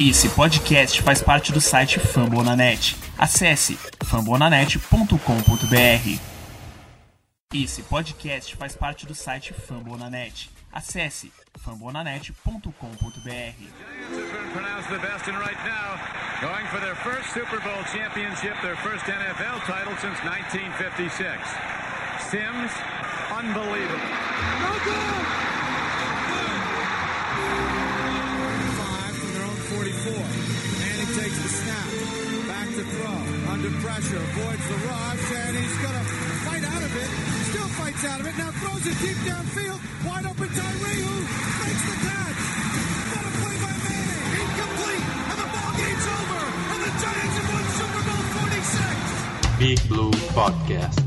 Esse podcast faz parte do site Fambonanet. Acesse fambonanet.com.br. Esse podcast faz parte do site Fambonanet. Acesse fambonanet.com.br. pronounced the best and right now going for their first Super Bowl championship, their first NFL title since 1956. Sims, unbelievable. Avoids the rush. And he's going to fight out of it. Still fights out of it. Now throws it deep downfield. Wide open Tyree who makes the catch. What a play by Manning. Incomplete. And the ball game's over. And the Giants have won Super Bowl 46. Big Blue Podcast.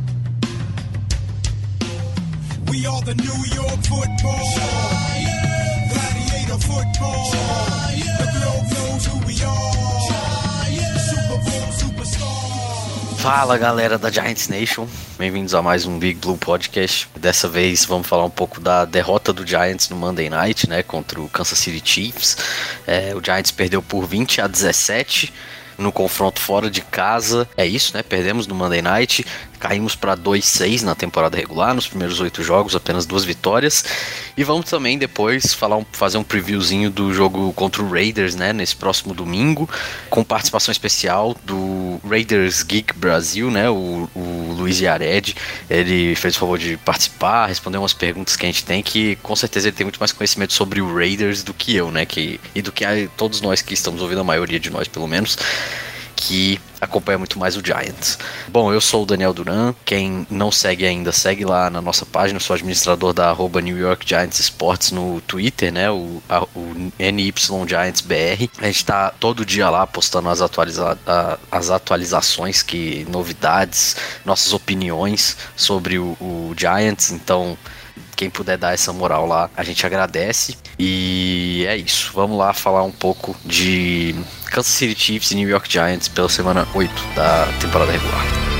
We are the New York football. Giants. Gladiator football. Giants. The globe knows who we are. Fala galera da Giants Nation, bem-vindos a mais um Big Blue Podcast. Dessa vez vamos falar um pouco da derrota do Giants no Monday Night, né, contra o Kansas City Chiefs. É, o Giants perdeu por 20 a 17 no confronto fora de casa. É isso, né? Perdemos no Monday Night, caímos para 2-6 na temporada regular, nos primeiros oito jogos, apenas duas vitórias. E vamos também depois falar fazer um previewzinho do jogo contra o Raiders, né? Nesse próximo domingo, com participação especial do Raiders Geek Brasil, né? O, o Luiz Yared. Ele fez o favor de participar, responder umas perguntas que a gente tem, que com certeza ele tem muito mais conhecimento sobre o Raiders do que eu, né? Que, e do que a, todos nós que estamos ouvindo, a maioria de nós pelo menos que acompanha muito mais o Giants. Bom, eu sou o Daniel Duran. Quem não segue ainda, segue lá na nossa página. Eu sou administrador da arroba New York Giants Sports no Twitter, né? O, a, o NY Giants BR. A gente tá todo dia lá postando as, atualiza a, as atualizações, que novidades, nossas opiniões sobre o, o Giants. Então quem puder dar essa moral lá, a gente agradece. E é isso. Vamos lá falar um pouco de Kansas City Chiefs e New York Giants pela semana 8 da temporada regular.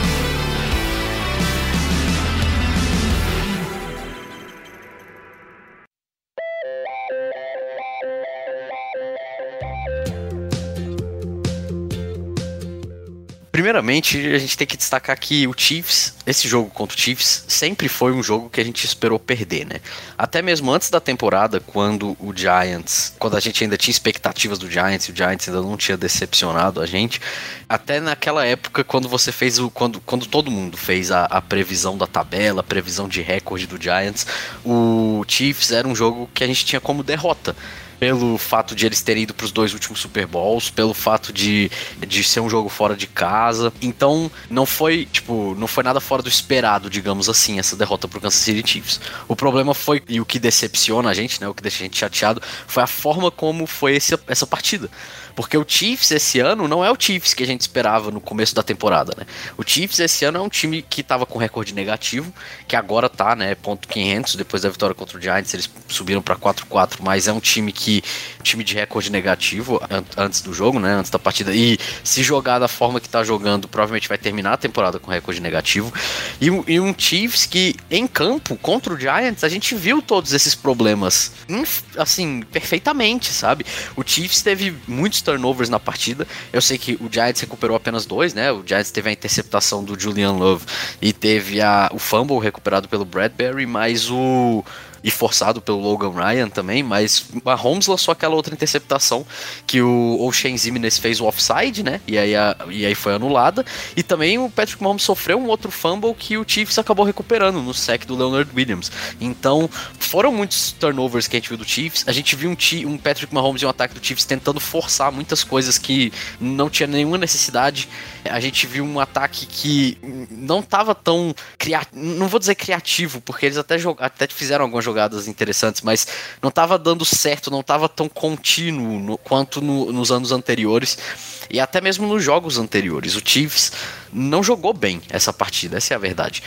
Primeiramente, a gente tem que destacar que o Chiefs, esse jogo contra o Chiefs, sempre foi um jogo que a gente esperou perder, né? Até mesmo antes da temporada, quando o Giants, quando a gente ainda tinha expectativas do Giants, e o Giants ainda não tinha decepcionado a gente, até naquela época, quando você fez o. Quando, quando todo mundo fez a, a previsão da tabela, a previsão de recorde do Giants, o Chiefs era um jogo que a gente tinha como derrota pelo fato de eles terem ido para os dois últimos Super Bowls, pelo fato de, de ser um jogo fora de casa. Então, não foi, tipo, não foi nada fora do esperado, digamos assim, essa derrota pro Kansas City Chiefs. O problema foi, e o que decepciona a gente, né, o que deixa a gente chateado, foi a forma como foi esse, essa partida. Porque o Chiefs esse ano não é o Chiefs que a gente esperava no começo da temporada, né? O Chiefs esse ano é um time que estava com recorde negativo, que agora tá, né, ponto 500, depois da vitória contra o Giants, eles subiram para 4-4, mas é um time que time de recorde negativo an antes do jogo, né, antes da partida. E se jogar da forma que tá jogando, provavelmente vai terminar a temporada com recorde negativo. E, e um Chiefs que em campo contra o Giants, a gente viu todos esses problemas, assim, perfeitamente, sabe? O Chiefs teve muitos turnovers na partida. Eu sei que o Giants recuperou apenas dois, né? O Giants teve a interceptação do Julian Love e teve a, o fumble recuperado pelo Bradbury, mas o e forçado pelo Logan Ryan também, mas Mahomes lançou aquela outra interceptação que o Oshane Zimenez fez o offside, né? E aí, a, e aí foi anulada. E também o Patrick Mahomes sofreu um outro fumble que o Chiefs acabou recuperando no sec do Leonard Williams. Então, foram muitos turnovers que a gente viu do Chiefs. A gente viu um, um Patrick Mahomes e um ataque do Chiefs tentando forçar muitas coisas que não tinha nenhuma necessidade. A gente viu um ataque que não estava tão criativo, não vou dizer criativo, porque eles até, até fizeram algumas interessantes, mas não estava dando certo, não estava tão contínuo no, quanto no, nos anos anteriores e até mesmo nos jogos anteriores. O Chiefs não jogou bem essa partida, essa é a verdade.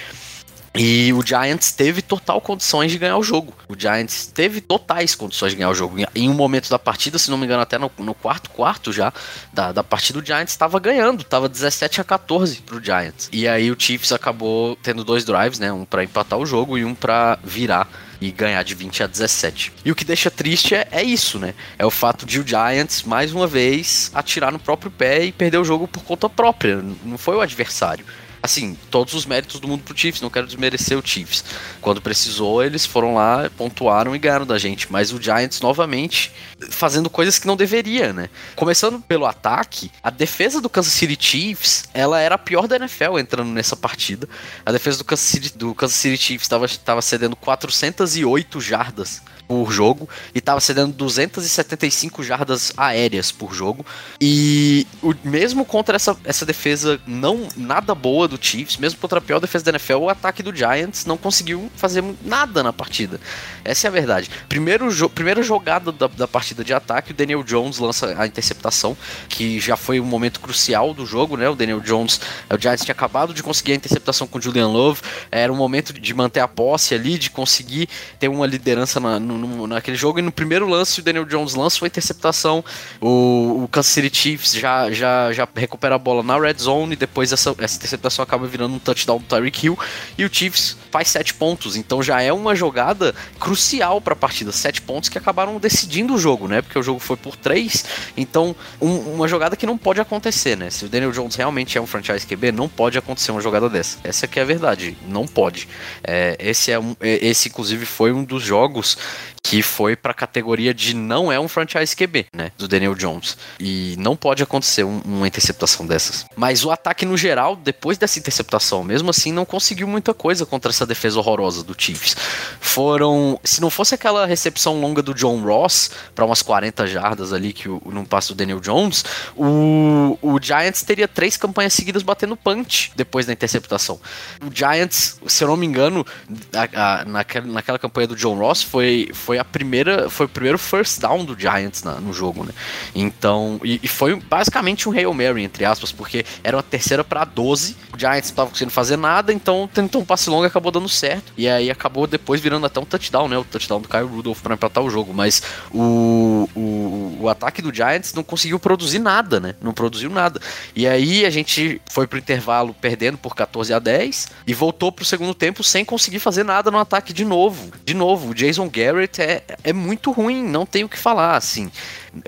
E o Giants teve total condições de ganhar o jogo. O Giants teve totais condições de ganhar o jogo. Em um momento da partida, se não me engano, até no, no quarto quarto já da, da partida, o Giants estava ganhando. Tava 17 a 14 pro Giants. E aí o Chiefs acabou tendo dois drives, né? Um para empatar o jogo e um para virar e ganhar de 20 a 17. E o que deixa triste é, é, isso, né? É o fato de o Giants, mais uma vez, atirar no próprio pé e perder o jogo por conta própria. Não foi o adversário assim, todos os méritos do mundo pro Chiefs, não quero desmerecer o Chiefs. Quando precisou, eles foram lá, pontuaram e ganharam da gente. Mas o Giants, novamente, fazendo coisas que não deveria, né? Começando pelo ataque, a defesa do Kansas City Chiefs, ela era a pior da NFL entrando nessa partida. A defesa do Kansas City, do Kansas City Chiefs estava cedendo 408 jardas por jogo e estava cedendo 275 jardas aéreas por jogo. E o, mesmo contra essa, essa defesa não nada boa do Chiefs, mesmo contra a pior defesa da NFL, o ataque do Giants não conseguiu fazer nada na partida. Essa é a verdade. Primeiro jo primeira jogada da, da partida de ataque, o Daniel Jones lança a interceptação, que já foi um momento crucial do jogo, né? O Daniel Jones, o Giants tinha acabado de conseguir a interceptação com o Julian Love, era um momento de manter a posse ali, de conseguir ter uma liderança na, no, no, naquele jogo. E no primeiro lance, o Daniel Jones lança uma interceptação. O, o Kansas City Chiefs já, já, já recupera a bola na red zone. E depois essa, essa interceptação acaba virando um touchdown do Tyreek Hill. E o Chiefs faz sete pontos. Então já é uma jogada crucial para a partida. Sete pontos que acabaram decidindo o jogo, né? Porque o jogo foi por três. Então, um, uma jogada que não pode acontecer, né? Se o Daniel Jones realmente é um franchise QB, não pode acontecer uma jogada dessa. Essa que é a verdade. Não pode. É, esse, é um, é, esse, inclusive, foi um dos jogos que foi para a categoria de não é um franchise QB, né, do Daniel Jones. E não pode acontecer um, uma interceptação dessas. Mas o ataque no geral, depois dessa interceptação, mesmo assim, não conseguiu muita coisa contra essa defesa horrorosa do Chiefs. Foram, se não fosse aquela recepção longa do John Ross para umas 40 jardas ali que o, não passa do Daniel Jones, o, o Giants teria três campanhas seguidas batendo punch depois da interceptação. O Giants, se eu não me engano, a, a, naquela, naquela campanha do John Ross foi, foi a primeira, foi o primeiro first down do Giants na, no jogo, né? Então, e, e, foi basicamente um Hail Mary, entre aspas, porque era uma terceira para 12, o Giants não estava conseguindo fazer nada, então tentou um passe longo e acabou dando certo, e aí acabou depois virando até um touchdown, né? O touchdown do Kyle Rudolph para empatar o jogo, mas o, o, o ataque do Giants não conseguiu produzir nada, né? Não produziu nada. E aí a gente foi pro intervalo perdendo por 14 a 10 e voltou pro segundo tempo sem conseguir fazer nada no ataque de novo. De novo, o Jason Garrett é, é muito ruim, não tenho o que falar, assim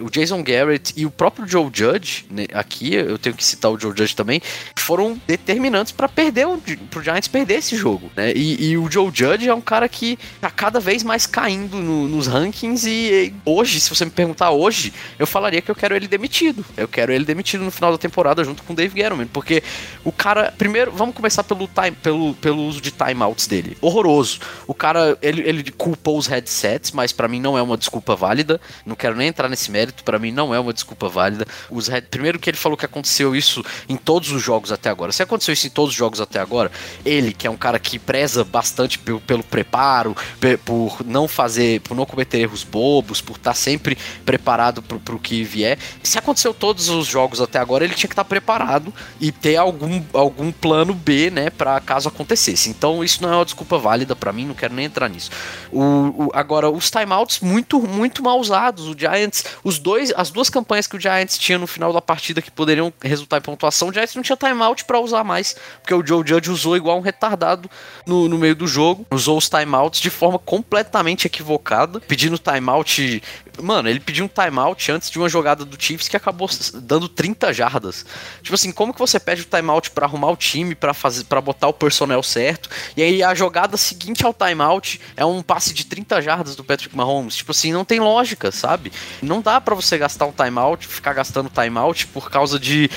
o Jason Garrett e o próprio Joe Judge, né, aqui eu tenho que citar o Joe Judge também, foram determinantes para perder o pro Giants perder esse jogo, né? E, e, o Joe Judge é um cara que tá cada vez mais caindo no, nos rankings e, e, hoje, se você me perguntar hoje, eu falaria que eu quero ele demitido. Eu quero ele demitido no final da temporada junto com o Dave Gettleman, porque o cara, primeiro, vamos começar pelo time, pelo, pelo uso de timeouts dele. Horroroso. O cara, ele, ele culpou os headsets, mas para mim não é uma desculpa válida. Não quero nem entrar nesse mérito, para mim não é uma desculpa válida. Os Red... Primeiro que ele falou que aconteceu isso em todos os jogos até agora. Se aconteceu isso em todos os jogos até agora, ele, que é um cara que preza bastante pelo, pelo preparo, por não fazer, por não cometer erros bobos, por estar tá sempre preparado pro, pro que vier. Se aconteceu todos os jogos até agora, ele tinha que estar tá preparado e ter algum, algum plano B, né, para caso acontecesse. Então isso não é uma desculpa válida para mim, não quero nem entrar nisso. O, o, agora, os timeouts muito, muito mal usados. O Giants, os dois, as duas campanhas que o Giants tinha no final da partida que poderiam resultar em pontuação, o Giants não tinha timeout para usar mais, porque o Joe Judge usou igual um retardado no, no meio do jogo, usou os timeouts de forma completamente equivocada, pedindo timeout Mano, ele pediu um timeout antes de uma jogada do Chiefs que acabou dando 30 jardas. Tipo assim, como que você pede o timeout para arrumar o time, para fazer para botar o personnel certo? E aí a jogada seguinte ao timeout é um passe de 30 jardas do Patrick Mahomes. Tipo assim, não tem lógica, sabe? Não dá para você gastar um timeout, ficar gastando timeout por causa de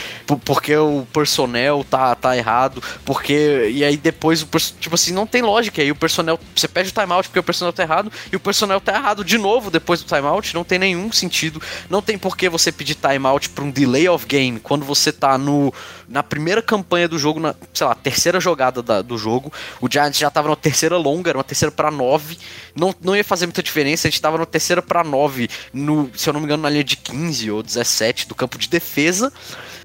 porque o personnel tá tá errado, porque e aí depois o tipo assim, não tem lógica. E aí o personnel, você pede o timeout porque o personnel tá errado e o personnel tá errado de novo depois do timeout timeout, não tem nenhum sentido. Não tem por que você pedir timeout para um delay of game quando você tá no, na primeira campanha do jogo, na, sei lá, terceira jogada da, do jogo. O Giants já tava na terceira longa, era uma terceira para nove. Não, não ia fazer muita diferença, a gente tava na terceira para nove, no, se eu não me engano, na linha de 15 ou 17 do campo de defesa.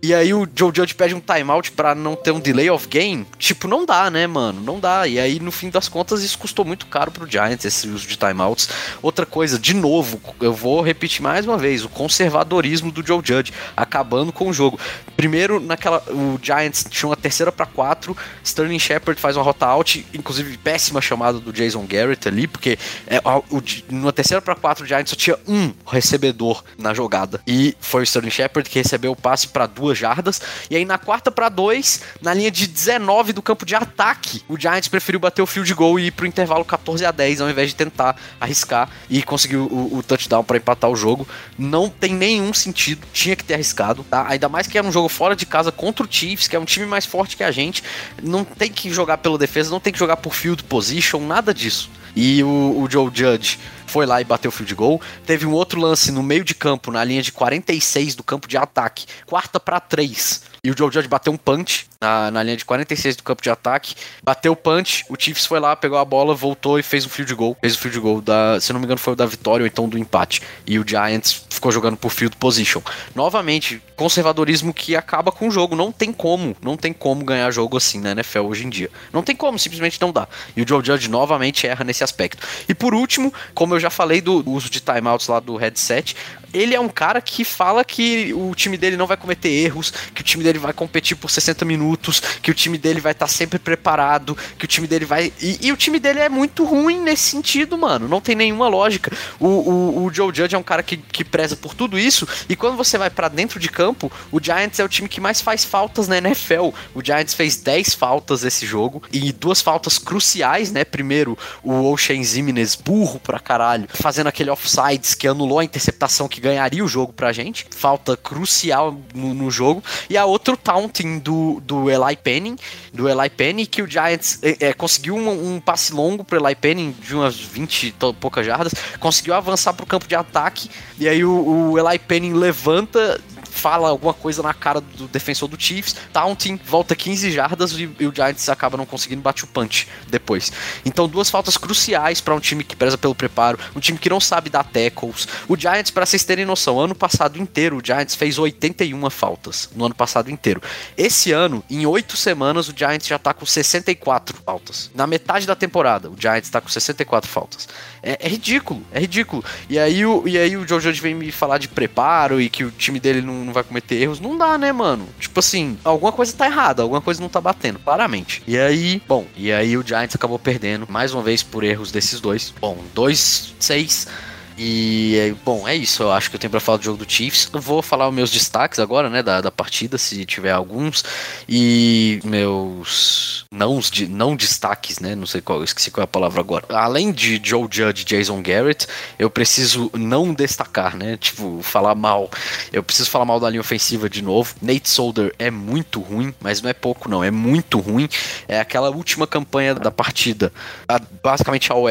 E aí o Joe Judge pede um timeout para não ter um delay of game. Tipo, não dá, né, mano? Não dá. E aí, no fim das contas, isso custou muito caro pro Giants, esse uso de timeouts. Outra coisa, de novo, eu vou repetir mais uma vez, o conservadorismo do Joe Judge, acabando com o jogo. Primeiro, naquela. O Giants tinha uma terceira para quatro. Sterling Shepard faz uma rota out, inclusive péssima chamada do Jason Garrett ali, porque é, o, numa terceira para quatro o Giants só tinha um recebedor na jogada. E foi o Sterling Shepard que recebeu o passe para duas jardas. E aí na quarta para dois, na linha de 19 do campo de ataque, o Giants preferiu bater o field goal e ir pro intervalo 14 a 10 ao invés de tentar arriscar e conseguir o, o touchdown para empatar o jogo. Não tem nenhum sentido, tinha que ter arriscado, tá? Ainda mais que era um jogo fora de casa contra o Chiefs, que é um time mais forte que a gente. Não tem que jogar pela defesa, não tem que jogar por field position, nada disso. E o, o Joe Judge foi lá e bateu o field goal. Teve um outro lance no meio de campo, na linha de 46 do campo de ataque, quarta para 3. E o Joe Judge bateu um punch na, na linha de 46 do campo de ataque. Bateu o punch, o Chiefs foi lá, pegou a bola, voltou e fez um field goal. Fez o field goal da, se não me engano, foi o da vitória ou então do empate. E o Giants ficou jogando por field position. Novamente, conservadorismo que acaba com o jogo. Não tem como, não tem como ganhar jogo assim na NFL hoje em dia. Não tem como, simplesmente não dá. E o Joe Judge novamente erra nesse aspecto. E por último, como eu já falei do uso de timeouts lá do headset, ele é um cara que fala que o time dele não vai cometer erros, que o time dele vai competir por 60 minutos, que o time dele vai estar tá sempre preparado, que o time dele vai. E, e, o time dele é muito ruim nesse sentido, mano. Não tem nenhuma lógica. O, o, o Joe Judge é um cara que, que preza por tudo isso, e quando você vai para dentro de campo, o Giants é o time que mais faz faltas na NFL. O Giants fez 10 faltas esse jogo, e duas faltas cruciais, né? Primeiro, o Ocean Zimenez, burro pra caralho, fazendo aquele offsides que anulou a interceptação que ganharia o jogo pra gente. Falta crucial no, no jogo. E a outra, o taunting do, do Eli Penning, do Eli Penning, que o Giants é, é, conseguiu um, um, passe longo pro Eli Penning de umas 20 e poucas jardas, conseguiu avançar pro campo de ataque, e aí o, o Eli Penning levanta fala alguma coisa na cara do defensor do Chiefs, taunting, volta 15 jardas e, e o Giants acaba não conseguindo bater o punch depois. Então, duas faltas cruciais para um time que preza pelo preparo, um time que não sabe dar tackles. O Giants, para vocês terem noção, ano passado inteiro, o Giants fez 81 faltas no ano passado inteiro. Esse ano, em 8 semanas, o Giants já tá com 64 faltas. Na metade da temporada, o Giants tá com 64 faltas. É, é ridículo, é ridículo. E aí, o, e aí o Joe Judge vem me falar de preparo e que o time dele não não vai cometer erros. Não dá, né, mano? Tipo assim, alguma coisa tá errada, alguma coisa não tá batendo, claramente. E aí, bom, e aí o Giants acabou perdendo mais uma vez por erros desses dois. Bom, 2-6 e, bom, é isso. Eu acho que eu tenho pra falar do jogo do Chiefs. Eu vou falar os meus destaques agora, né, da, da partida, se tiver alguns. E meus não, não destaques, né, não sei qual, esqueci qual é a palavra agora. Além de Joe Judge e Jason Garrett, eu preciso não destacar, né, tipo, falar mal. Eu preciso falar mal da linha ofensiva de novo. Nate Solder é muito ruim, mas não é pouco não, é muito ruim. É aquela última campanha da partida. A, basicamente a OL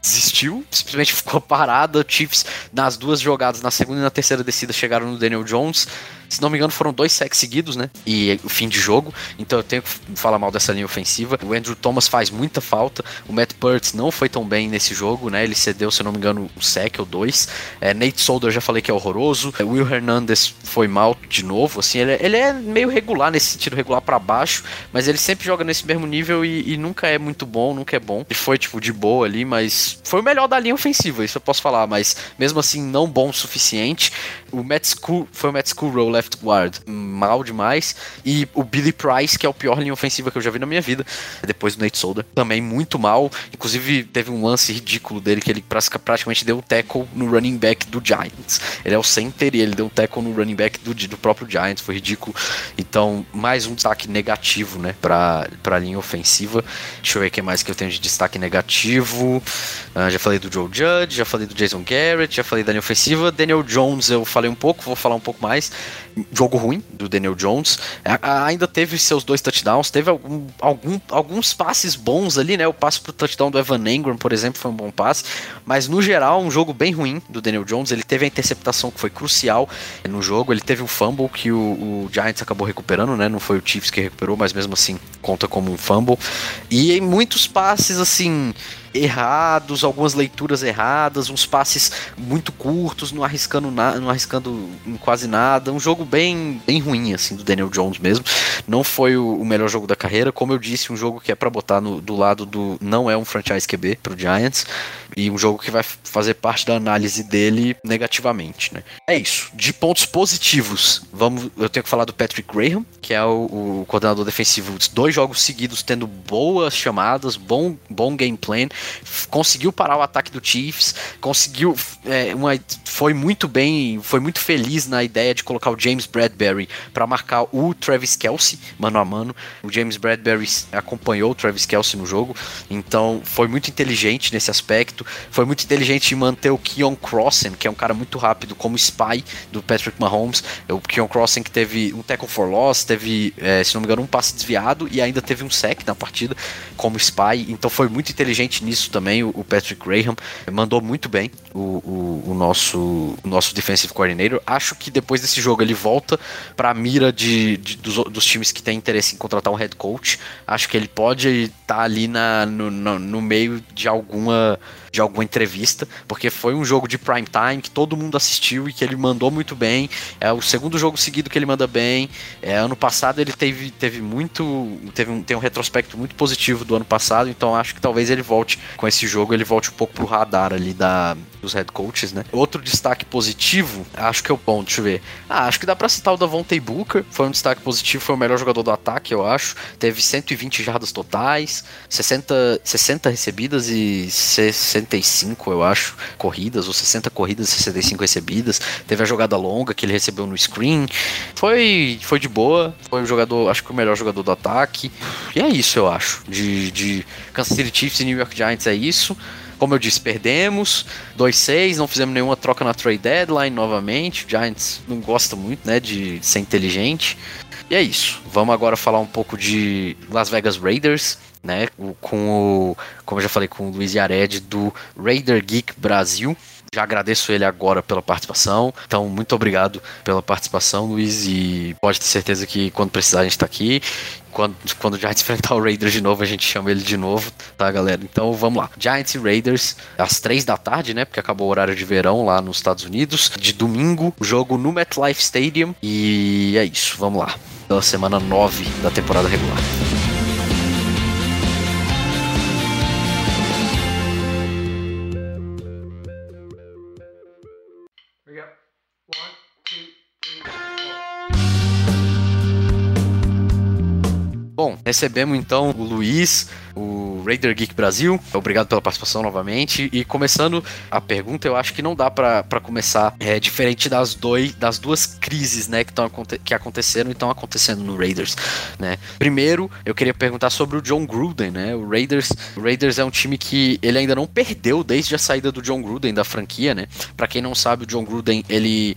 desistiu, simplesmente ficou parada. Chiefs, nas duas jogadas, na segunda e na terceira descida, chegaram no Daniel Jones. Se não me engano, foram dois sacks seguidos, né? E o fim de jogo. Então eu tenho que falar mal dessa linha ofensiva. O Andrew Thomas faz muita falta. O Matt Purtz não foi tão bem nesse jogo, né? Ele cedeu, se não me engano, um sec ou dois. É, Nate Solder já falei que é horroroso. É, Will Hernandez foi mal de novo. Assim, ele, é, ele é meio regular nesse sentido, regular para baixo. Mas ele sempre joga nesse mesmo nível e, e, nunca é muito bom, nunca é bom. Ele foi, tipo, de boa ali, mas foi o melhor da linha ofensiva, isso eu posso falar. Mas mesmo assim, não bom o suficiente. O Matt School foi o Matt School left guard mal demais. E o Billy Price, que é o pior linha ofensiva que eu já vi na minha vida, depois do Nate Solder, também muito mal. Inclusive, teve um lance ridículo dele que ele praticamente deu um tackle no running back do Giants. Ele é o center e ele deu um tackle no running back do, do próprio Giants, foi ridículo. Então, mais um destaque negativo, né, pra, pra linha ofensiva. Deixa eu ver o que mais que eu tenho de destaque negativo. Uh, já falei do Joe Judge, já falei do Jason Garrett, já falei da linha ofensiva. Daniel Jones eu falei um pouco, vou falar um pouco mais. Jogo ruim do Daniel Jones. ainda teve seus dois touchdowns, teve algum, algum, alguns passes bons ali, né? O passe pro touchdown do Evan Engram, por exemplo, foi um bom passe. Mas no geral, um jogo bem ruim do Daniel Jones. Ele teve a interceptação que foi crucial no jogo. Ele teve um fumble que o, o Giants acabou recuperando, né? Não foi o Chiefs que recuperou, mas mesmo assim conta como um fumble. E em muitos passes, assim, errados, algumas leituras erradas, uns passes muito curtos, não arriscando, na, não arriscando em quase nada. Um jogo bem, bem ruim, assim, do Daniel Jones mesmo. Não foi o, o melhor jogo da carreira. Como eu disse, um jogo que é para botar no, do lado do. Não é um franchise QB pro Giants. E um jogo que vai fazer parte da análise dele negativamente, né? É isso. De pontos positivos, vamos, eu tenho que falar do Patrick Graham, que é o, o coordenador defensivo, dois jogos seguidos tendo boas chamadas, bom, bom game plan conseguiu parar o ataque do Chiefs, conseguiu, é, uma, foi muito bem, foi muito feliz na ideia de colocar o James Bradbury para marcar o Travis Kelsey mano a mano. O James Bradbury acompanhou o Travis Kelsey no jogo, então foi muito inteligente nesse aspecto. Foi muito inteligente em manter o Keon Crossen, que é um cara muito rápido, como spy do Patrick Mahomes. O Keon Crossen que teve um tackle for loss, teve, é, se não me engano, um passe desviado e ainda teve um sec na partida como spy. Então foi muito inteligente nisso também, o, Patrick Graham mandou muito bem o, o, o, nosso, o nosso defensive coordinator. Acho que depois desse jogo ele volta para a mira de, de dos, dos, times que têm interesse em contratar um head coach. Acho que ele pode estar tá ali na, no, no, no meio de alguma de alguma entrevista, porque foi um jogo de prime time que todo mundo assistiu e que ele mandou muito bem. É o segundo jogo seguido que ele manda bem. É, ano passado ele teve, teve muito. Teve um, tem um retrospecto muito positivo do ano passado, então acho que talvez ele volte com esse jogo, ele volte um pouco pro radar ali da, dos head coaches, né? Outro destaque positivo, acho que é o bom, deixa eu ver. Ah, acho que dá pra citar o Davontae Booker, foi um destaque positivo, foi o melhor jogador do ataque, eu acho. Teve 120 jardas totais, 60, 60 recebidas e 60 65, eu acho, corridas, ou 60 corridas e 65 recebidas. Teve a jogada longa que ele recebeu no screen. Foi, foi de boa. Foi um jogador, acho que o melhor jogador do ataque. E é isso, eu acho. De, de Kansas City Chiefs e New York Giants é isso. Como eu disse, perdemos 2-6, não fizemos nenhuma troca na trade deadline novamente. O Giants não gosta muito, né, de ser inteligente. E é isso. Vamos agora falar um pouco de Las Vegas Raiders né? Com o, como eu já falei, com o Luiz Yared do Raider Geek Brasil. Já agradeço ele agora pela participação. Então, muito obrigado pela participação, Luiz. E pode ter certeza que quando precisar a gente tá aqui. Quando, quando o Giants enfrentar o Raiders de novo, a gente chama ele de novo, tá, galera? Então vamos lá. Giants e Raiders, às três da tarde, né? Porque acabou o horário de verão lá nos Estados Unidos. De domingo, jogo no MetLife Stadium. E é isso, vamos lá. Pela semana 9 da temporada regular. Recebemos então o Luiz, o Raider Geek Brasil. Obrigado pela participação novamente. E começando a pergunta, eu acho que não dá para começar é, diferente das, dois, das duas crises né, que, tão, que aconteceram e estão acontecendo no Raiders. Né? Primeiro, eu queria perguntar sobre o John Gruden. Né? O, Raiders, o Raiders é um time que ele ainda não perdeu desde a saída do John Gruden da franquia. Né? Para quem não sabe, o John Gruden ele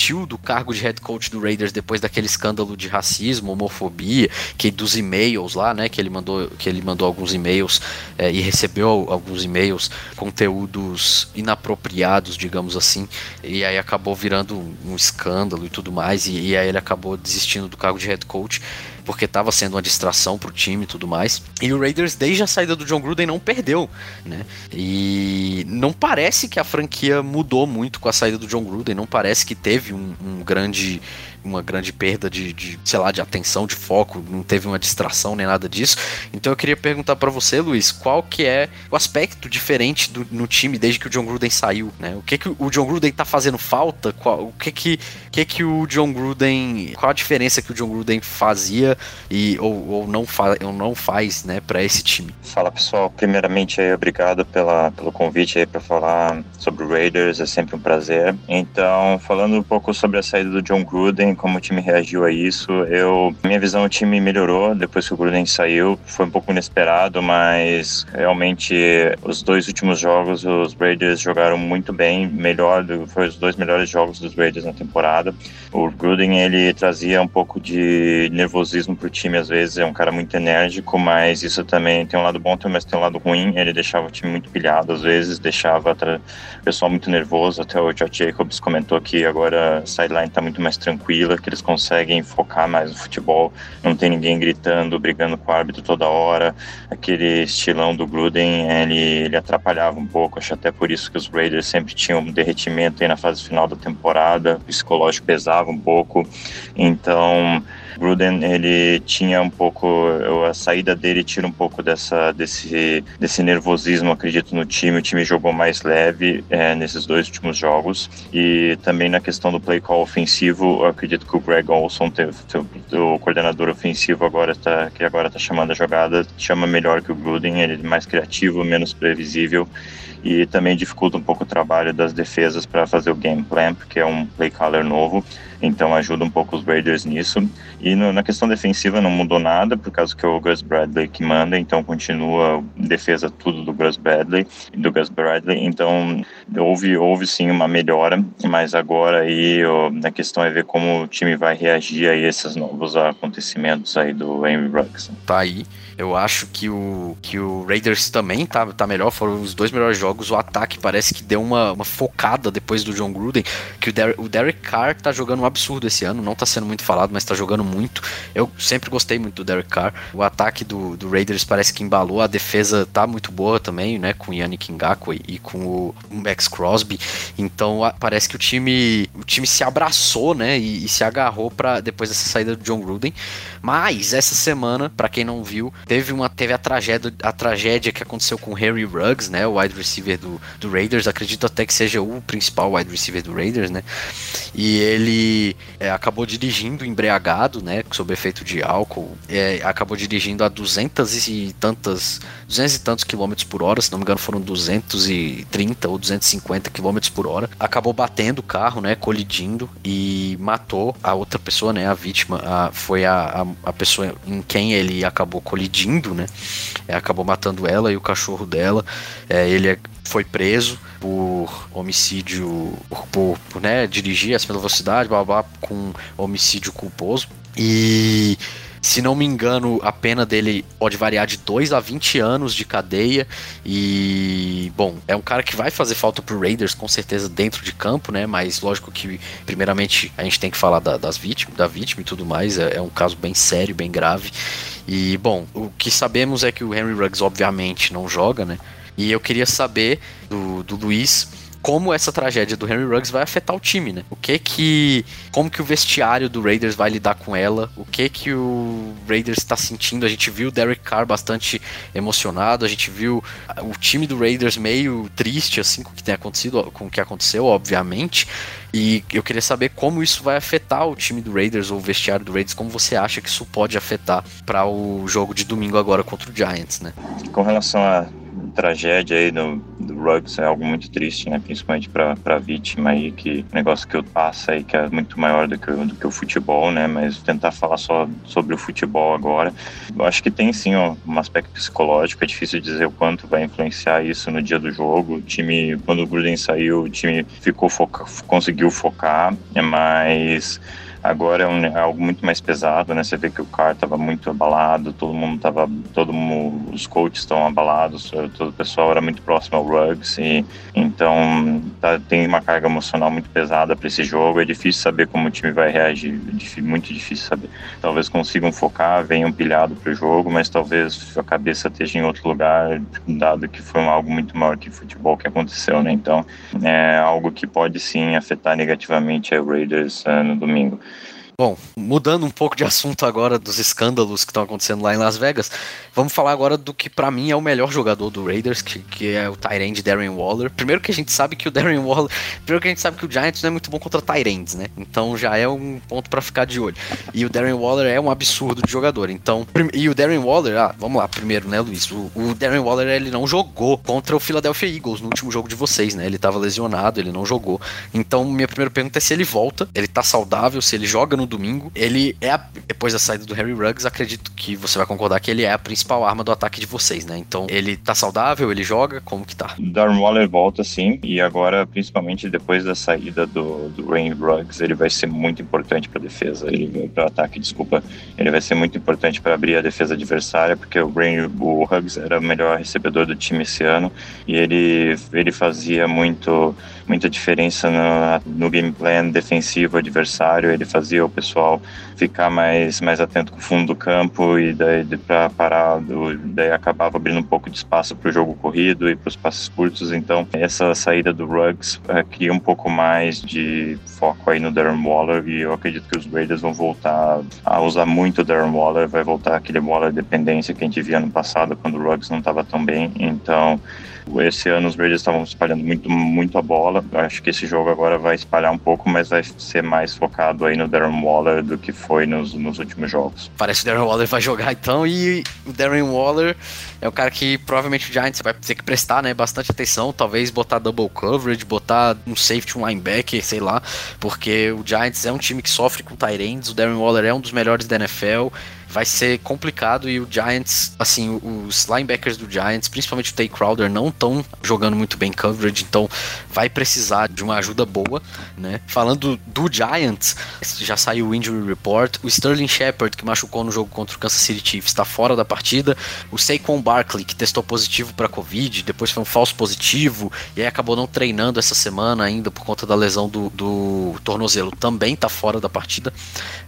desistiu do cargo de head coach do Raiders depois daquele escândalo de racismo, homofobia, que dos e-mails lá, né, que ele mandou, que ele mandou alguns e-mails é, e recebeu alguns e-mails, conteúdos inapropriados, digamos assim, e aí acabou virando um, escândalo e tudo mais, e, e aí ele acabou desistindo do cargo de head coach porque estava sendo uma distração para o time e tudo mais. E o Raiders, desde a saída do John Gruden, não perdeu, né? E não parece que a franquia mudou muito com a saída do John Gruden, não parece que teve um, um grande uma grande perda de, de, sei lá, de atenção, de foco, não teve uma distração nem nada disso. Então eu queria perguntar para você, Luiz, qual que é o aspecto diferente do, no time desde que o John Gruden saiu, né? O que que o John Gruden tá fazendo falta? Qual, o que que, que que o John Gruden, qual a diferença que o John Gruden fazia e ou, ou não, fa ou não faz, né, para esse time. Fala pessoal, primeiramente aí, obrigado pela, pelo convite aí para falar sobre o Raiders, é sempre um prazer. Então, falando um pouco sobre a saída do John Gruden, como o time reagiu a isso, eu minha visão o time melhorou depois que o Gruden saiu, foi um pouco inesperado, mas realmente os dois últimos jogos os Raiders jogaram muito bem, melhor, foi os dois melhores jogos dos Raiders na temporada. O Gruden ele trazia um pouco de nervosismo pro time às vezes, é um cara muito enérgico, mas isso também tem um lado bom, mas tem um lado ruim. Ele deixava o time muito pilhado às vezes, deixava o pessoal muito nervoso. Até o Josh Jacobs comentou que agora a sideline está muito mais tranquila, que eles conseguem focar mais no futebol, não tem ninguém gritando, brigando com o árbitro toda hora. Aquele estilão do Gruden, ele, ele atrapalhava um pouco. Acho até por isso que os Raiders sempre tinham um derretimento aí na fase final da temporada, o psicológico pesava um pouco. Então, Gruden ele tinha um pouco a saída dele tira um pouco dessa desse desse nervosismo acredito no time. O time jogou mais leve é, nesses dois últimos jogos. E também na questão do play call ofensivo acredito que o Greg Olson teve, o coordenador ofensivo agora está que agora está chamando a jogada chama melhor que o Gruden. Ele é mais criativo menos previsível e também dificulta um pouco o trabalho das defesas para fazer o game plan, porque é um play caller novo, então ajuda um pouco os Raiders nisso. E no, na questão defensiva não mudou nada, por causa que é o Gus Bradley que manda, então continua defesa tudo do Gus Bradley, do Gus Bradley, então houve, houve sim uma melhora, mas agora aí ó, a questão é ver como o time vai reagir a esses novos acontecimentos aí do Henry Ruggs. Tá aí eu acho que o, que o Raiders também tá, tá melhor, foram os dois melhores jogos. O ataque parece que deu uma, uma focada depois do John Gruden, que o, Der o Derek Carr tá jogando um absurdo esse ano, não tá sendo muito falado, mas tá jogando muito. Eu sempre gostei muito do Derek Carr. O ataque do, do Raiders parece que embalou, a defesa tá muito boa também, né, com o Yannick Ngakwe e com o Max Crosby. Então a, parece que o time, o time se abraçou, né, e, e se agarrou para depois dessa saída do John Gruden. Mas essa semana, para quem não viu, teve uma teve a tragédia, a tragédia que aconteceu com Harry Ruggs, né, o wide receiver do, do Raiders, acredito até que seja o principal wide receiver do Raiders, né? E ele é, acabou dirigindo embriagado, né, sob efeito de álcool, é, acabou dirigindo a 200 e tantas, 200 e tantos quilômetros por hora, se não me engano foram 230 ou 250 quilômetros por hora. Acabou batendo o carro, né, colidindo e matou a outra pessoa, né, a vítima, a, foi a, a, a pessoa em quem ele acabou colidindo fugindo, né? É, acabou matando ela e o cachorro dela. É, ele é, foi preso por homicídio, por, por né, dirigir acima da velocidade, blá, com homicídio culposo. E se não me engano, a pena dele pode variar de 2 a 20 anos de cadeia. E, bom, é um cara que vai fazer falta pro Raiders, com certeza, dentro de campo, né? Mas lógico que, primeiramente, a gente tem que falar da, das vítimas, da vítima e tudo mais. É, é um caso bem sério, bem grave. E, bom, o que sabemos é que o Henry Ruggs, obviamente, não joga, né? E eu queria saber do, do Luiz como essa tragédia do Henry Ruggs vai afetar o time, né? O que que como que o vestiário do Raiders vai lidar com ela? O que que o Raiders está sentindo? A gente viu o Derek Carr bastante emocionado, a gente viu o time do Raiders meio triste assim com o que tem acontecido, com o que aconteceu, obviamente. E eu queria saber como isso vai afetar o time do Raiders ou o vestiário do Raiders, como você acha que isso pode afetar para o jogo de domingo agora contra o Giants, né? Com relação a tragédia aí do, do Ruggs é algo muito triste, né? Principalmente para a vítima aí, que negócio que eu passa aí que é muito maior do que, do que o futebol, né? Mas tentar falar só sobre o futebol agora, eu acho que tem sim ó, um aspecto psicológico. É difícil dizer o quanto vai influenciar isso no dia do jogo. O time, quando o Gruden saiu, o time ficou foca, conseguiu focar, mas Agora é, um, é, algo muito mais pesado, né? Você vê que o cara estava muito abalado, todo mundo estava, todo mundo, os coaches estão abalados, todo o pessoal era muito próximo ao Ruggs e então tá, tem uma carga emocional muito pesada para esse jogo. É difícil saber como o time vai reagir, é muito difícil saber. Talvez consigam focar, venham pilhado para o jogo, mas talvez a cabeça esteja em outro lugar, dado que foi algo muito maior que futebol que aconteceu, né? Então é algo que pode sim afetar negativamente a Raiders uh, no domingo. Bom, mudando um pouco de assunto agora dos escândalos que estão acontecendo lá em Las Vegas, vamos falar agora do que para mim é o melhor jogador do Raiders, que, que é o Tyrande Darren Waller. Primeiro que a gente sabe que o Darren Waller, primeiro que a gente sabe que o Giants não é muito bom contra Tyrands, né? Então já é um ponto para ficar de olho. E o Darren Waller é um absurdo de jogador. Então, e o Darren Waller, ah, vamos lá, primeiro, né, Luiz? O, o Darren Waller ele não jogou contra o Philadelphia Eagles no último jogo de vocês, né? Ele tava lesionado, ele não jogou. Então, minha primeira pergunta é se ele volta, ele tá saudável, se ele joga no domingo. Ele é, a, depois da saída do Harry Ruggs, acredito que você vai concordar que ele é a principal arma do ataque de vocês, né? Então, ele tá saudável, ele joga, como que tá? Darren Waller volta sim, e agora, principalmente depois da saída do, do Rain Ruggs, ele vai ser muito importante para defesa, ele para ataque, desculpa. Ele vai ser muito importante para abrir a defesa adversária, porque o Rain, o Ruggs era o melhor recebedor do time esse ano e ele ele fazia muito muita diferença no, no game plan defensivo adversário. Ele fazia o pessoal ficar mais, mais atento com o fundo do campo e daí para parar, daí acabava abrindo um pouco de espaço para o jogo corrido e para os passes curtos. Então, essa saída do Ruggs é, cria um pouco mais de foco aí no Darren Waller e eu acredito que os Raiders vão voltar a usar muito o Darren Waller, vai voltar aquele Waller dependência que a gente via no passado quando o Ruggs não estava tão bem. Então, esse ano os Raiders estavam espalhando muito, muito a bola. Acho que esse jogo agora vai espalhar um pouco, mas vai ser mais focado aí no Darren Waller do que foi nos, nos últimos jogos. Parece que o Darren Waller vai jogar então, e o Darren Waller é o cara que provavelmente o Giants vai ter que prestar né, bastante atenção, talvez botar double coverage, botar um safety, um linebacker, sei lá, porque o Giants é um time que sofre com ends, o Darren Waller é um dos melhores da NFL, vai ser complicado e o Giants, assim, os linebackers do Giants, principalmente o Tay Crowder, não estão jogando muito bem coverage, então vai precisar de uma ajuda boa, né? Falando do Giants, já saiu o injury report, o Sterling Shepard, que machucou no jogo contra o Kansas City Chiefs, está fora da partida, o Saquon Barkley, que testou positivo para Covid, depois foi um falso positivo, e aí acabou não treinando essa semana ainda por conta da lesão do, do tornozelo, também está fora da partida,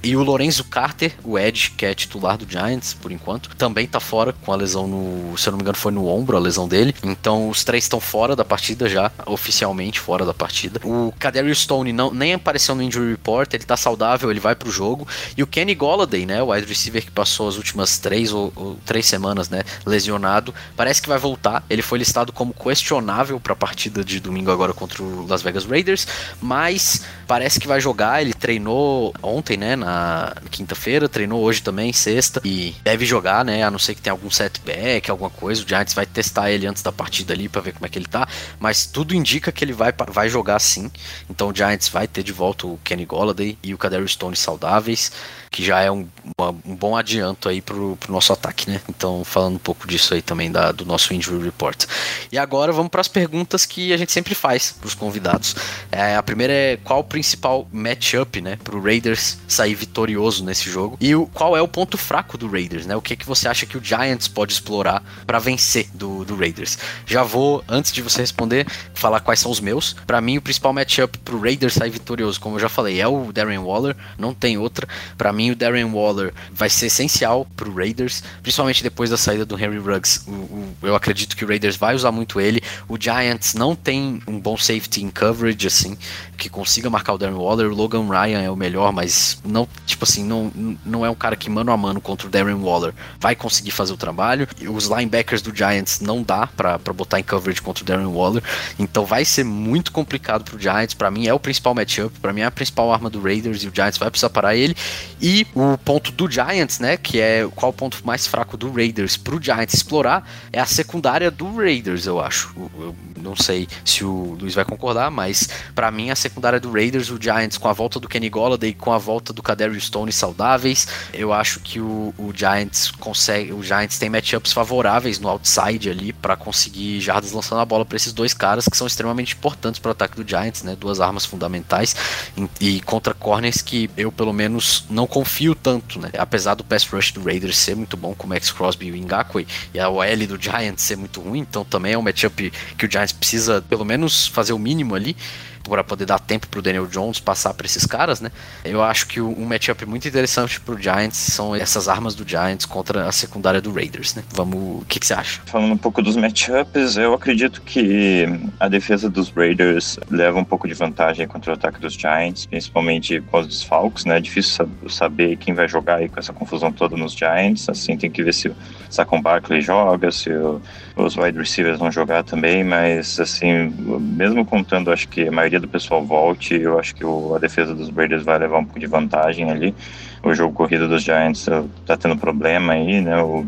e o Lorenzo Carter, o Edge, que é titular do Giants, por enquanto. Também tá fora com a lesão no. Se eu não me engano, foi no ombro a lesão dele. Então os três estão fora da partida já, oficialmente fora da partida. O Kadarius Stone não, nem apareceu no injury report, ele tá saudável, ele vai pro jogo. E o Kenny Golladay, né? O wide receiver que passou as últimas três ou, ou três semanas, né? Lesionado, parece que vai voltar. Ele foi listado como questionável para a partida de domingo agora contra o Las Vegas Raiders, mas parece que vai jogar. Ele treinou ontem, né? Na quinta-feira, treinou hoje também, sexta e deve jogar, né? A não ser que tenha algum setback, alguma coisa. O Giants vai testar ele antes da partida ali para ver como é que ele tá. Mas tudo indica que ele vai, vai jogar sim. Então o Giants vai ter de volta o Kenny Golladay e o Kadarius Stone saudáveis que já é um, uma, um bom adianto aí pro, pro nosso ataque, né? Então, falando um pouco disso aí também da, do nosso injury report. E agora vamos para as perguntas que a gente sempre faz para os convidados. É, a primeira é qual o principal matchup, né, pro Raiders sair vitorioso nesse jogo e o, qual é o ponto fraco do Raiders, né? O que que você acha que o Giants pode explorar para vencer do, do Raiders? Já vou antes de você responder falar quais são os meus. Para mim, o principal matchup pro Raiders sair vitorioso, como eu já falei, é o Darren Waller, não tem outra. Para mim mim, o Darren Waller vai ser essencial pro Raiders, principalmente depois da saída do Henry Ruggs. O, o, eu acredito que o Raiders vai usar muito ele. O Giants não tem um bom safety in coverage, assim, que consiga marcar o Darren Waller. O Logan Ryan é o melhor, mas não, tipo assim, não, não é um cara que mano a mano contra o Darren Waller vai conseguir fazer o trabalho. Os linebackers do Giants não dá para botar em coverage contra o Darren Waller, então vai ser muito complicado pro Giants. Para mim é o principal matchup, para mim é a principal arma do Raiders e o Giants vai precisar parar ele. E o ponto do Giants, né, que é qual o ponto mais fraco do Raiders pro Giants explorar, é a secundária do Raiders, eu acho. Eu não sei se o Luiz vai concordar, mas para mim a secundária do Raiders, o Giants com a volta do Kenny Golladay, com a volta do Kadarius Stone saudáveis, eu acho que o, o Giants consegue, o Giants tem matchups favoráveis no outside ali para conseguir jardas lançando a bola para esses dois caras que são extremamente importantes para o ataque do Giants, né, duas armas fundamentais e, e contra corners que eu pelo menos não confio tanto, né? Apesar do pass rush do Raiders ser muito bom, com o Max Crosby e o Ngakwe, e a OL do Giants ser muito ruim, então também é um matchup que o Giants precisa pelo menos fazer o mínimo ali. Para poder dar tempo pro Daniel Jones passar para esses caras, né? Eu acho que um matchup muito interessante pro Giants são essas armas do Giants contra a secundária do Raiders, né? Vamos, o que, que você acha? Falando um pouco dos matchups, eu acredito que a defesa dos Raiders leva um pouco de vantagem contra o ataque dos Giants, principalmente com os desfalques, né? É difícil saber quem vai jogar aí com essa confusão toda nos Giants, assim, tem que ver se o Saquon Barkley joga, se o, os wide receivers vão jogar também, mas assim, mesmo contando, acho que a maioria do pessoal volte, eu acho que o, a defesa dos Raiders vai levar um pouco de vantagem ali o jogo corrido dos Giants tá tendo problema aí, né? O,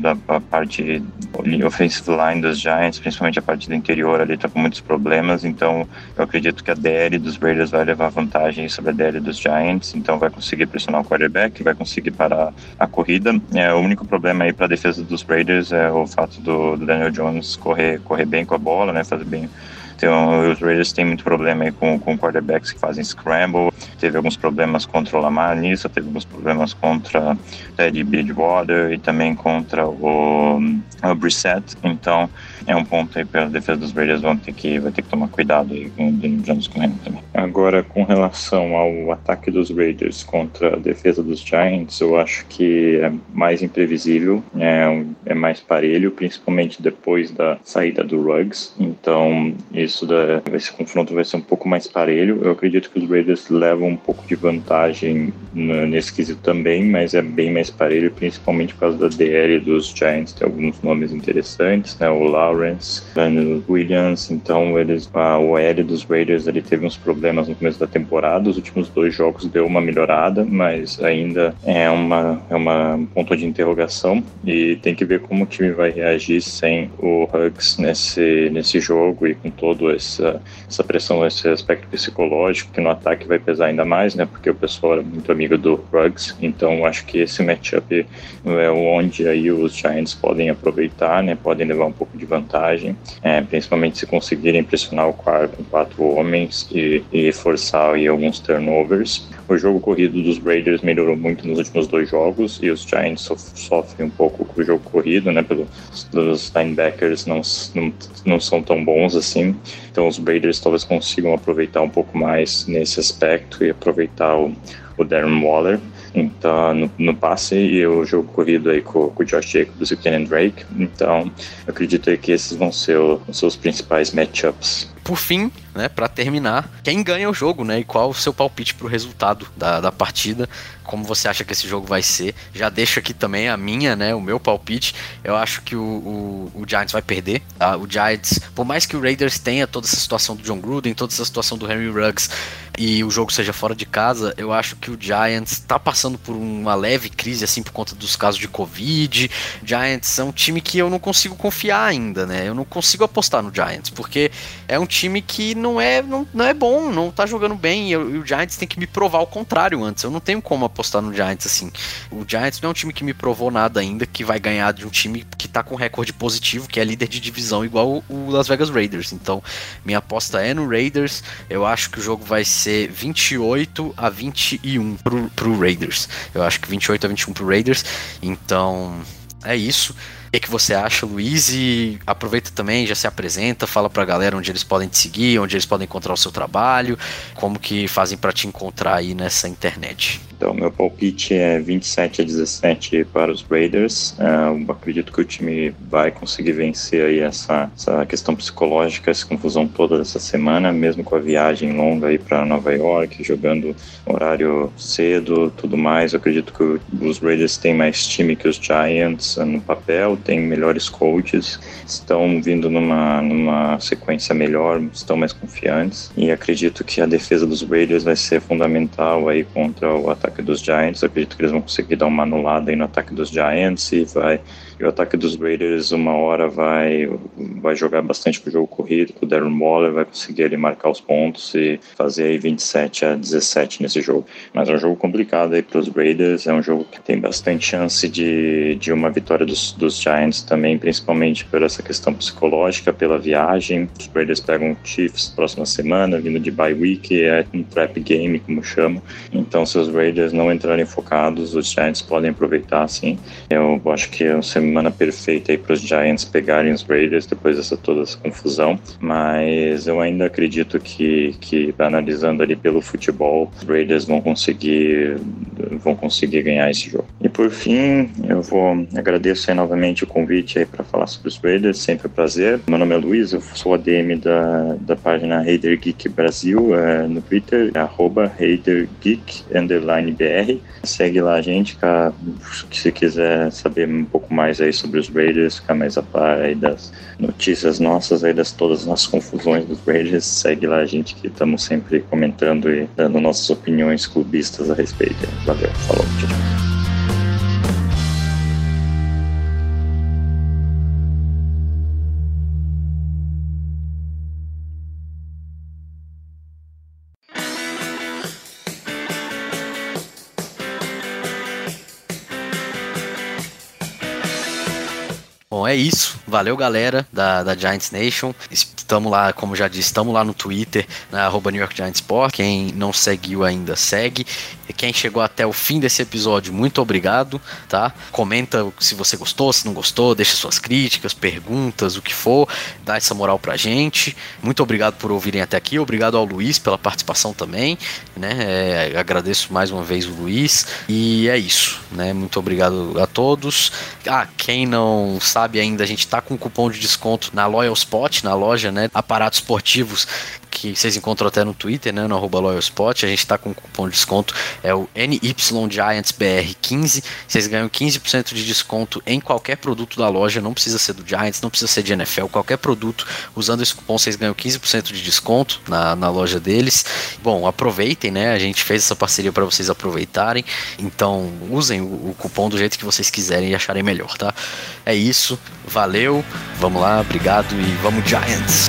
da a parte offensive line dos Giants, principalmente a parte do interior ali, tá com muitos problemas. Então, eu acredito que a DL dos Raiders vai levar vantagem sobre a DL dos Giants. Então, vai conseguir pressionar o quarterback, vai conseguir parar a corrida. É, o único problema aí para a defesa dos Raiders é o fato do, do Daniel Jones correr, correr bem com a bola, né? Fazer bem então, os Raiders têm muito problema aí com, com quarterbacks que fazem scramble. Teve alguns problemas contra o Lamar nisso, teve alguns problemas contra Teddy Bridgewater e também contra o, o Brissett. Então, é um ponto aí para a defesa dos Raiders vão ter que, vai ter que tomar cuidado aí com o Daniel Jones também. Agora, com relação ao ataque dos Raiders contra a defesa dos Giants, eu acho que é mais imprevisível, é, é mais parelho, principalmente depois da saída do Ruggs. Então, isso da, esse confronto vai ser um pouco mais parelho. Eu acredito que os Raiders levam um pouco de vantagem nesse quesito também, mas é bem mais parelho, principalmente por causa da DL dos Giants. Tem alguns nomes interessantes, né? O Lawrence, Daniel Williams. Então, eles, a OL dos Raiders ele teve uns problemas no começo da temporada. Os últimos dois jogos deu uma melhorada, mas ainda é uma é uma um ponto de interrogação e tem que ver como o time vai reagir sem o Hugs nesse nesse jogo e com toda essa, essa pressão, esse aspecto psicológico, que no ataque vai pesar ainda mais, né? Porque o pessoal era muito amigo do Ruggs, então acho que esse matchup é onde aí os Giants podem aproveitar, né? Podem levar um pouco de vantagem, é, principalmente se conseguirem pressionar o quarto com quatro homens e, e forçar aí alguns turnovers. O jogo corrido dos Raiders melhorou muito nos últimos dois jogos e os Giants sofrem um pouco com o jogo corrido, né? Pelos os linebackers não, não, não são tão bons assim. Então os Raiders talvez consigam aproveitar um pouco mais nesse aspecto e aproveitar o, o Darren Waller. Então, no, no, passe e o jogo corrido aí com, com o Josh Jacobs e o Kenan Drake. Então, eu acredito que esses vão ser os seus principais matchups por fim, né, para terminar, quem ganha o jogo, né, e qual o seu palpite para o resultado da, da partida, como você acha que esse jogo vai ser. Já deixo aqui também a minha, né, o meu palpite. Eu acho que o, o, o Giants vai perder. Tá? O Giants, por mais que o Raiders tenha toda essa situação do John Gruden, toda essa situação do Henry Ruggs e o jogo seja fora de casa, eu acho que o Giants está passando por uma leve crise assim por conta dos casos de Covid. Giants é um time que eu não consigo confiar ainda, né? Eu não consigo apostar no Giants, porque é um time time que não é, não, não é bom, não tá jogando bem. E, o Giants tem que me provar o contrário antes. Eu não tenho como apostar no Giants assim. O Giants não é um time que me provou nada ainda, que vai ganhar de um time que tá com recorde positivo, que é líder de divisão, igual o Las Vegas Raiders. Então, minha aposta é no Raiders. Eu acho que o jogo vai ser 28 a 21 pro, pro Raiders. Eu acho que 28 a 21 pro Raiders. Então, é isso. O que, que você acha, Luiz? E aproveita também, já se apresenta, fala pra galera onde eles podem te seguir, onde eles podem encontrar o seu trabalho, como que fazem para te encontrar aí nessa internet. Então, meu palpite é 27 a 17 para os Raiders. Uh, acredito que o time vai conseguir vencer aí essa, essa questão psicológica, essa confusão toda dessa semana, mesmo com a viagem longa aí para Nova York, jogando horário cedo, tudo mais. Eu acredito que os Raiders têm mais time que os Giants no papel, têm melhores coaches, estão vindo numa, numa sequência melhor, estão mais confiantes e acredito que a defesa dos Raiders vai ser fundamental aí contra o ataque ataque dos Giants. acredito que eles vão conseguir dar uma anulada aí no ataque dos Giants e vai e o ataque dos Raiders, uma hora, vai, vai jogar bastante com o jogo corrido, com o Darren Waller, vai conseguir ele marcar os pontos e fazer aí 27 a 17 nesse jogo. Mas é um jogo complicado aí para os Raiders, é um jogo que tem bastante chance de, de uma vitória dos, dos Giants também, principalmente por essa questão psicológica, pela viagem. Os Raiders pegam o Chiefs próxima semana, vindo de bye week, é um trap game, como chamo. Então, se os Raiders não entrarem focados, os Giants podem aproveitar sim. Eu acho que é uma semana perfeita aí para os Giants pegarem os Raiders depois dessa toda essa confusão, mas eu ainda acredito que, que analisando ali pelo futebol, os Raiders vão conseguir vão conseguir ganhar esse jogo. E por fim, eu vou agradeço novamente o convite aí para falar sobre os Raiders, sempre um prazer. Meu nome é Luiz, eu sou ADM da, da página Raider Geek Brasil é, no Twitter, é arroba Raider Geek underline BR. Segue lá a gente, cara, se quiser saber um pouco mais aí sobre os Raiders, ficar mais a par aí das notícias nossas aí das todas as nossas confusões dos Raiders, segue lá a gente que estamos sempre comentando e dando nossas opiniões clubistas a respeito. Valeu, falou, tchau. É isso. Valeu, galera da, da Giants Nation. Estamos lá, como já disse, estamos lá no Twitter, na arroba New York Giants Sport. Quem não seguiu ainda, segue. E quem chegou até o fim desse episódio, muito obrigado, tá? Comenta se você gostou, se não gostou, deixa suas críticas, perguntas, o que for. Dá essa moral pra gente. Muito obrigado por ouvirem até aqui. Obrigado ao Luiz pela participação também, né? É, agradeço mais uma vez o Luiz. E é isso, né? Muito obrigado a todos. Ah, quem não sabe ainda, a gente tá com um cupom de desconto na Loyal Spot, na loja, né? Aparatos esportivos que vocês encontram até no Twitter, né, no arroba LoyalSpot, a gente está com um cupom de desconto, é o NYGiantsBR15, vocês ganham 15% de desconto em qualquer produto da loja, não precisa ser do Giants, não precisa ser de NFL, qualquer produto, usando esse cupom vocês ganham 15% de desconto na, na loja deles. Bom, aproveitem, né, a gente fez essa parceria para vocês aproveitarem, então usem o, o cupom do jeito que vocês quiserem e acharem melhor, tá? É isso, valeu, vamos lá, obrigado e vamos Giants!